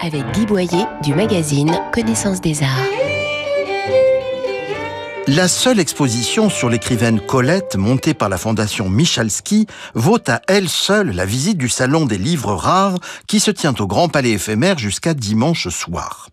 avec Guy Boyer du magazine Connaissance des Arts. La seule exposition sur l'écrivaine Colette montée par la fondation Michalski vaut à elle seule la visite du salon des livres rares qui se tient au Grand Palais éphémère jusqu'à dimanche soir.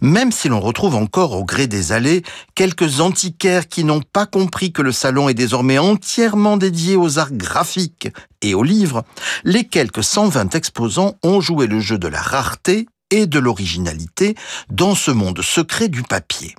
Même si l'on retrouve encore au gré des allées quelques antiquaires qui n'ont pas compris que le salon est désormais entièrement dédié aux arts graphiques et aux livres, les quelques 120 exposants ont joué le jeu de la rareté et de l'originalité dans ce monde secret du papier.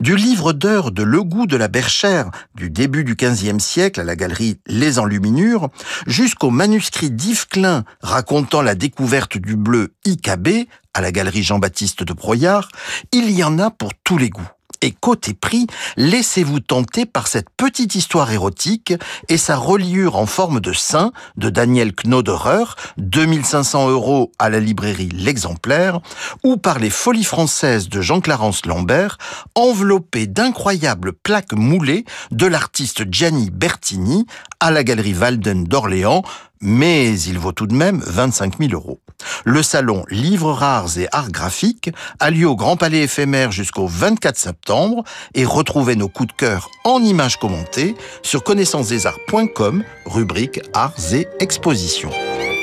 Du livre d'heures de Le Goût de la Berchère du début du XVe siècle à la galerie Les Enluminures, jusqu'au manuscrit d'Yves Klein racontant la découverte du bleu IKB à la galerie Jean-Baptiste de Broyard, il y en a pour tous les goûts. Et côté prix, laissez-vous tenter par cette petite histoire érotique et sa reliure en forme de saint de Daniel Knoderer, 2500 euros à la librairie L'Exemplaire, ou par les Folies françaises de Jean-Clarence Lambert, enveloppé d'incroyables plaques moulées de l'artiste Gianni Bertini à la galerie Walden d'Orléans, mais il vaut tout de même 25 000 euros. Le salon Livres rares et arts graphiques a lieu au Grand Palais éphémère jusqu'au 24 septembre et retrouvez nos coups de cœur en images commentées sur connaissancesdesarts.com, rubrique Arts et Expositions.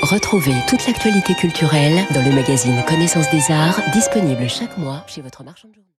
Retrouvez toute l'actualité culturelle dans le magazine Connaissance des Arts, disponible chaque mois chez votre marchand de.